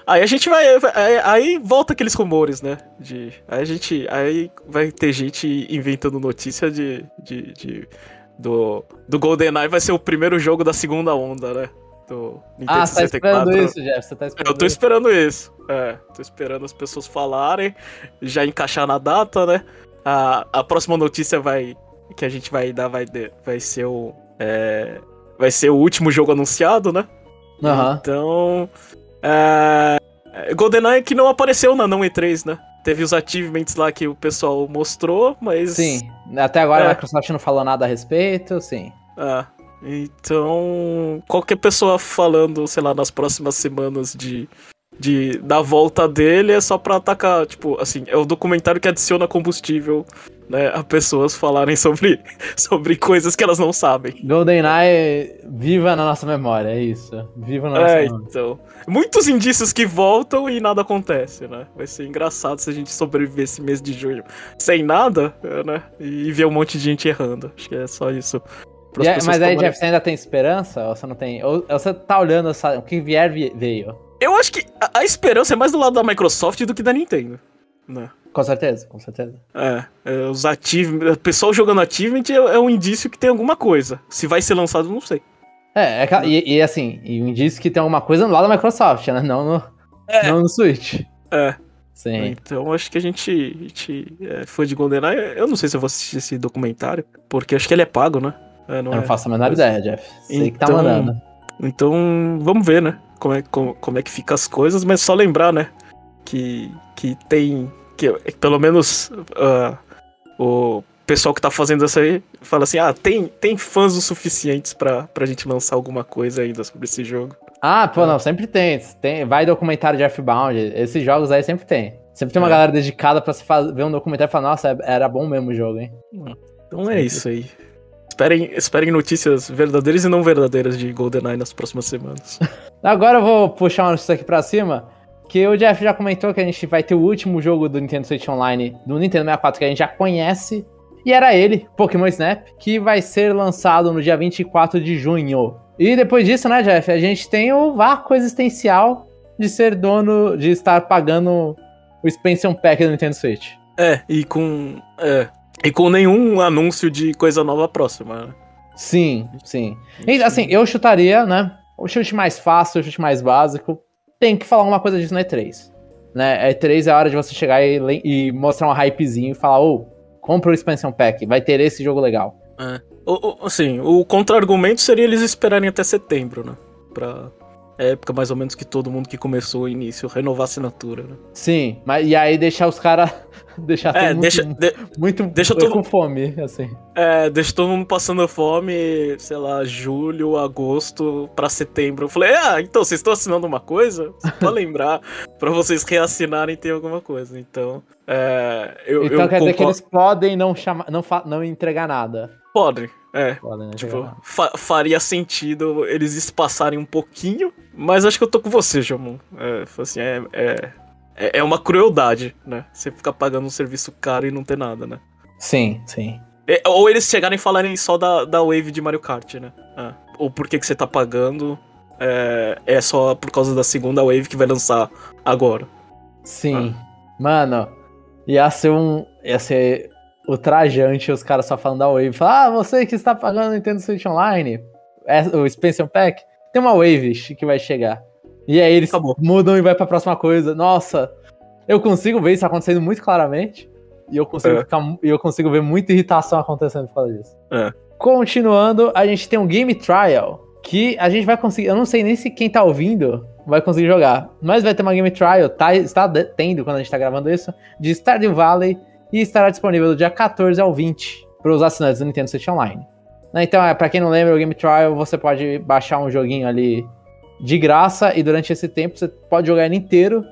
Aí a gente vai. Aí, aí, volta aqueles rumores, né? De, aí a gente. Aí vai ter gente inventando notícia de. de, de do, do GoldenEye vai ser o primeiro jogo da segunda onda, né? Do Nintendo ah, você tá esperando isso, Jeff? Você tá esperando Eu tô isso. esperando isso. É, tô esperando as pessoas falarem, já encaixar na data, né? A, a próxima notícia vai. Que a gente vai dar vai, vai ser o. É, vai ser o último jogo anunciado, né? Uhum. Então. É, GoldenEye que não apareceu na não E3, né? Teve os achievements lá que o pessoal mostrou, mas. Sim, até agora é. a Microsoft não falou nada a respeito, sim. Ah, então. Qualquer pessoa falando, sei lá, nas próximas semanas de. De, da volta dele é só pra atacar, tipo, assim, é o documentário que adiciona combustível né, a pessoas falarem sobre, sobre coisas que elas não sabem. GoldenEye viva na nossa memória, é isso. Viva na nossa é, memória. então. Muitos indícios que voltam e nada acontece, né? Vai ser engraçado se a gente sobreviver esse mês de junho sem nada, né? E ver um monte de gente errando. Acho que é só isso. É, mas aí, Jeff, você ainda tem esperança? Ou você não tem? Ou, ou você tá olhando o que vier veio? Eu acho que a, a esperança é mais do lado da Microsoft do que da Nintendo. Né? Com certeza, com certeza. É, é os achievements, o pessoal jogando achievement é, é, um indício que tem alguma coisa. Se vai ser lançado, não sei. É, é e, e, assim, e um indício que tem alguma coisa lá da Microsoft, né? Não no, é. não no Switch. É. Sim. Então acho que a gente, a gente é, foi de GoldenEye. Eu não sei se eu vou assistir esse documentário, porque acho que ele é pago, né? É, não eu não é faço a menor ideia, Jeff. Sei então, que tá então, mandando. Então, vamos ver, né? Como é, como, como é que fica as coisas, mas só lembrar, né? Que, que tem que pelo menos uh, o pessoal que tá fazendo essa aí fala assim: ah, tem, tem fãs o suficientes pra, pra gente lançar alguma coisa ainda sobre esse jogo. Ah, pô, é. não, sempre tem. tem. Vai documentário de F-Bound, esses jogos aí sempre tem. Sempre tem uma é. galera dedicada pra se fazer, ver um documentário e falar, nossa, era bom mesmo o jogo, hein? Então sempre. é isso aí. Esperem, esperem notícias verdadeiras e não verdadeiras de GoldenEye nas próximas semanas. Agora eu vou puxar uma notícia aqui pra cima. Que o Jeff já comentou que a gente vai ter o último jogo do Nintendo Switch Online do Nintendo 64 que a gente já conhece. E era ele, Pokémon Snap, que vai ser lançado no dia 24 de junho. E depois disso, né, Jeff, a gente tem o vácuo existencial de ser dono, de estar pagando o expansion pack do Nintendo Switch. É, e com. É, e com nenhum anúncio de coisa nova próxima, né? Sim, sim. E, assim, eu chutaria, né? O chute mais fácil, o chute mais básico tem que falar uma coisa disso na E3. Né? E3 é a hora de você chegar e, e mostrar um hypezinho e falar, ô, oh, compra o expansion pack, vai ter esse jogo legal. É. O, o, assim, o contra-argumento seria eles esperarem até setembro, né? Pra época mais ou menos que todo mundo que começou o início renovar a assinatura, né? Sim, mas e aí deixar os caras deixar é, todo deixa, muito, de, muito deixa todo, com fome, assim. É, deixa todo mundo passando fome, sei lá, julho, agosto pra setembro. Eu falei, ah, então vocês estão assinando uma coisa? Pra lembrar, pra vocês reassinarem tem alguma coisa. Então, é, eu, Então eu quer concordo... dizer que eles podem não, chamar, não, não entregar nada. Podem, é. Podem tipo, fa faria sentido eles espaçarem um pouquinho, mas acho que eu tô com você, Jamon. É, assim, é, é é, é uma crueldade, né? Você ficar pagando um serviço caro e não ter nada, né? Sim, sim. É, ou eles chegarem e falarem só da, da Wave de Mario Kart, né? É. Ou por que, que você tá pagando é, é só por causa da segunda Wave que vai lançar agora. Sim. Ah. Mano, ia ser um. Ia ser ultrajante os caras só falando da Wave. Falar, ah, você que está pagando Nintendo Switch Online, é, o Expansion Pack, tem uma Wave que vai chegar. E aí eles Acabou. mudam e vai pra próxima coisa. Nossa, eu consigo ver isso acontecendo muito claramente. E eu consigo, é. ficar, eu consigo ver muita irritação acontecendo por causa disso. É. Continuando, a gente tem um Game Trial. Que a gente vai conseguir. Eu não sei nem se quem tá ouvindo vai conseguir jogar. Mas vai ter uma Game Trial, tá, está tendo quando a gente tá gravando isso, de Stardew Valley. E estará disponível do dia 14 ao 20 para os assinantes do Nintendo Switch Online. Né, então, é, para quem não lembra, o Game Trial você pode baixar um joguinho ali de graça e durante esse tempo você pode jogar ele inteiro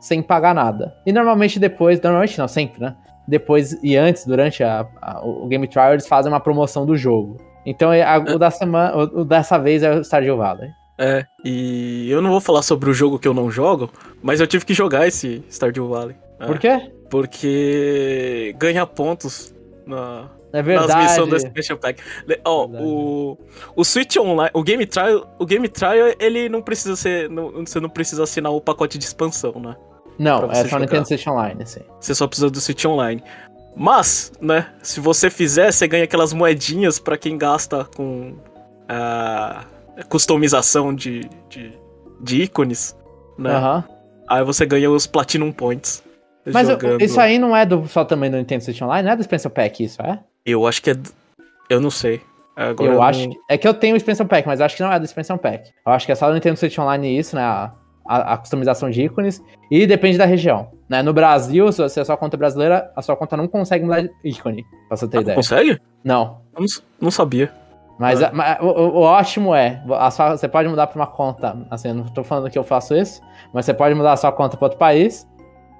sem pagar nada. E normalmente depois, normalmente não, sempre, né? Depois e antes, durante a, a, o Game Trial, eles fazem uma promoção do jogo. Então a, é. o, da semana, o, o dessa vez é o Stardew Valley. É, e eu não vou falar sobre o jogo que eu não jogo, mas eu tive que jogar esse Stardew Valley. Por quê? Porque ganha pontos na, É verdade. nas missões do Expansion Pack. Ó, o, o Switch Online, o Game Trial, o Game Trial, ele não precisa ser, não, você não precisa assinar o pacote de expansão, né? Não, é só Nintendo Switch Online, sim. Você só precisa do Switch Online. Mas, né, se você fizer, você ganha aquelas moedinhas para quem gasta com a customização de, de, de ícones, né? Aí você ganha os Platinum Points. Mas jogando. isso aí não é do, só também do Nintendo Switch Online? Não é do Expansion Pack isso, é? Eu acho que é. Eu não sei. Agora eu não- acho. que- É que eu tenho o Expansion Pack, mas eu acho que não é do Expansion Pack. Eu acho que é só do Nintendo Switch Online isso, né? A, a- a customização de ícones. E depende da região. Né? No Brasil, se você é sua conta brasileira, a sua conta não consegue mudar ícone, pra você ter Ah, ideia. consegue? Não. Eu não, s- não sabia. Mas, Ah. a- mas o, o- ótimo é, sua- você pode mudar pra uma conta, assim, eu não tô falando que eu faço isso, mas você pode mudar a sua conta pra outro país,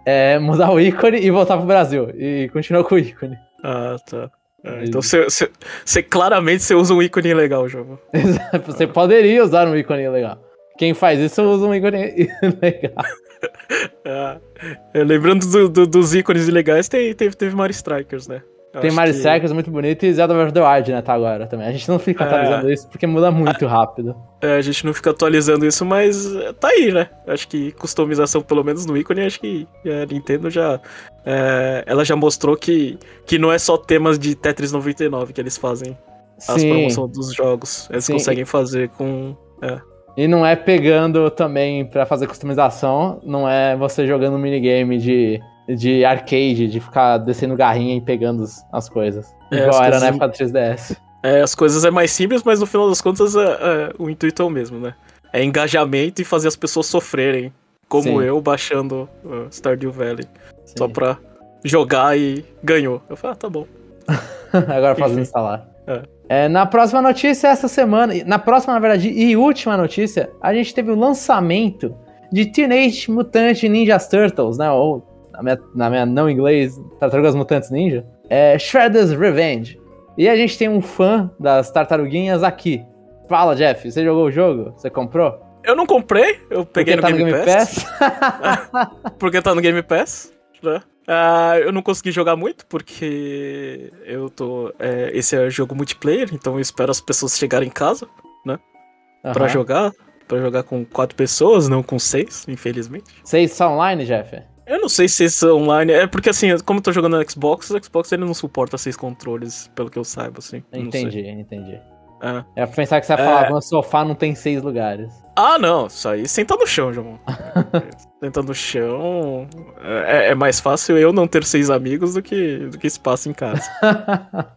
é, mudar o ícone e voltar pro Brasil. E continua com o ícone. Ah, tá. Ah, E- então você, claramente você usa um ícone legal, jogo. Você poderia usar um ícone legal. Quem faz isso usa um ícone legal. Ah, é, lembrando do- do- dos ícones ilegais, tem, teve, teve Mario Strikers, né? Eu Tem Mario que- Strikers muito bonito e Zelda Breath of the Wild, né, tá agora também. A gente não fica É. atualizando isso porque muda muito rápido. É, a gente não fica atualizando isso, mas é, tá aí, né? Acho que customização, pelo menos no ícone, acho que a Nintendo já. é, ela já mostrou que, que não é só temas de Tetris 99 que eles fazem as Sim, promoções dos jogos. Eles Sim. conseguem fazer com. e não é pegando também pra fazer customização, não é você jogando um minigame de, de arcade, de ficar descendo garrinha e pegando as- as coisas. É, Igual era coisas- na época do 3DS. É, as coisas é mais simples, mas no final das contas é, é, o intuito é o mesmo, né? É engajamento e fazer as pessoas sofrerem, como Sim. eu baixando uh, Stardew Valley, só Sim. pra jogar e ganhou. Eu falei, ah, tá bom. Agora fazendo instalar. É. É, na próxima notícia, essa semana, na próxima, na verdade, e última notícia, a gente teve o lançamento de Teenage Mutant Ninja Turtles, né? Ou, na minha, na minha não inglês, Tartarugas Mutantes Ninja. É Shredder's Revenge. E a gente tem um fã das tartaruguinhas aqui. Fala, Jeff, você jogou o jogo? Você comprou? Eu não comprei, eu peguei no, tá Game, Pass, porque tá no Game Pass, né? Ah, eu não consegui jogar muito porque eu tô. é, esse é jogo multiplayer, então eu espero as pessoas chegarem em casa pra Aham. jogar. Pra jogar com quatro pessoas, não com seis, infelizmente. Vocês são online, Jeff? Eu não sei se esse online. É porque assim, como eu tô jogando no Xbox, o Xbox ele não suporta seis controles, pelo que eu saiba, assim. Entendi, entendi. É. É pra pensar que você ia É. falar, meu sofá não tem seis lugares. Ah, não, isso aí senta no chão, João. senta no chão. É, é mais fácil eu não ter seis amigos do que, do que espaço em casa.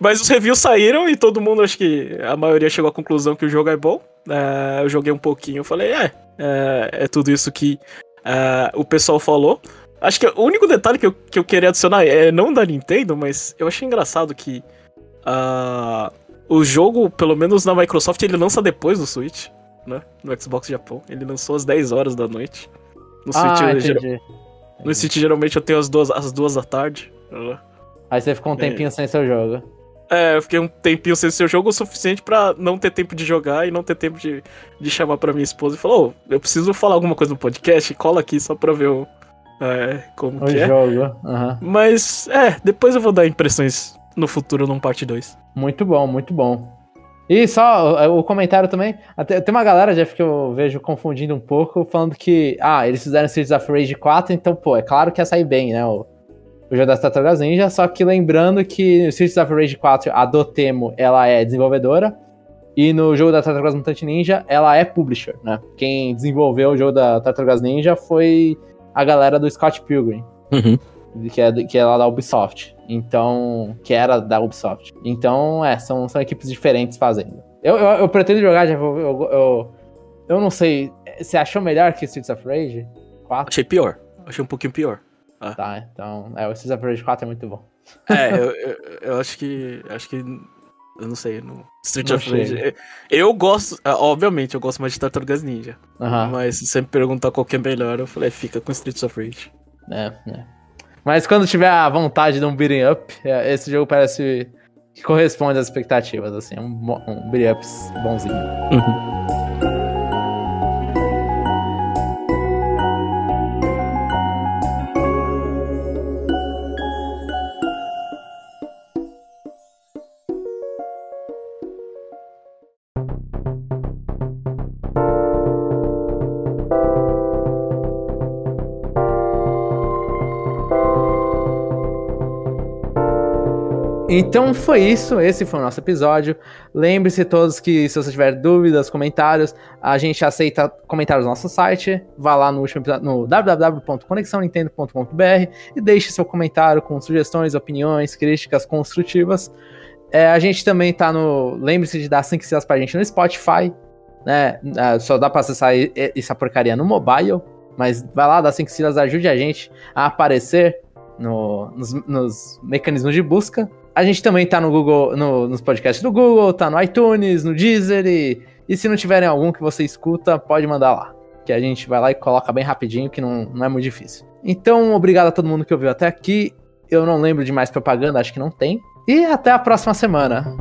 Mas os reviews saíram e todo mundo, acho que a maioria chegou à conclusão que o jogo é bom. É, eu joguei um pouquinho, eu falei, é, é, é tudo isso que é, o pessoal falou. Acho que o único detalhe que eu, que eu queria adicionar é não da Nintendo, mas eu achei engraçado que ah, o jogo, pelo menos na Microsoft, ele lança depois do Switch, né? No Xbox Japão. Ele lançou às 10 horas da noite. No Switch, ah, eu, geral- entendi. no Switch geralmente eu tenho as duas, as duas da tarde. né? Aí você ficou um tempinho sem seu jogo. É, eu fiquei um tempinho sem seu jogo o suficiente pra não ter tempo de jogar e não ter tempo de, de chamar pra minha esposa e falar, ô, eu preciso falar alguma coisa no podcast, cola aqui só pra ver o, é, como O que é. jogo. aham. Mas, é, depois eu vou dar impressões no futuro num parte 2. Muito bom, muito bom. E só o, o comentário também. até- tem uma galera, Jeff, que eu vejo confundindo um pouco, falando que, ah, eles fizeram Streets of Rage 4, então, pô, é claro que ia sair bem, né? O, o jogo das Tartarugas Ninja. Só que lembrando que no Streets of Rage 4, a Dotemo, ela é desenvolvedora. E no jogo da Tartarugas Mutante Ninja, ela é publisher, né? Quem desenvolveu o jogo da Tartarugas Ninja foi a galera do Scott Pilgrim que é, que é lá da Ubisoft. Então, que era da Ubisoft. Então, é, são, são equipes diferentes fazendo. Eu, eu, eu pretendo jogar, já eu, eu, eu não sei. Você achou melhor que Streets of Rage 4? Achei pior. Achei um pouquinho pior. Tá, então. É, o Streets of Rage 4 é muito bom. É, eu, eu, eu acho que. Acho que. Eu não sei, no Street Não of Rage. Eu gosto. ah, Obviamente, eu gosto mais de Tartarugas Ninja. Mas se me perguntar qual que é melhor, eu falei, fica com Streets of Rage. É, é. Mas quando tiver a vontade de um beating up, é, esse jogo parece que corresponde às expectativas, assim. É um, um beating ups bonzinho. Então foi isso, esse foi o nosso episódio. Lembre-se todos que se você tiver dúvidas, comentários, a gente aceita comentários no nosso site. Vá lá no, último, no www.conexãonintendo.com.br e deixe seu comentário com sugestões, opiniões, críticas construtivas. É, a gente também tá no. Lembre-se de dar 5 estrelas pra gente no Spotify. Né? É, só dá pra acessar essa porcaria no mobile. Mas vai lá, dá 5 estrelas, ajude a gente a aparecer no, nos, nos mecanismos de busca. A gente também tá no Google, no, nos podcasts do Google, tá no iTunes, no Deezer e, e se não tiverem algum que você escuta, pode mandar lá. Que a gente vai lá e coloca bem rapidinho, que não, não é muito difícil. Então, obrigado a todo mundo que ouviu até aqui. Eu não lembro de mais propaganda, acho que não tem. E até a próxima semana.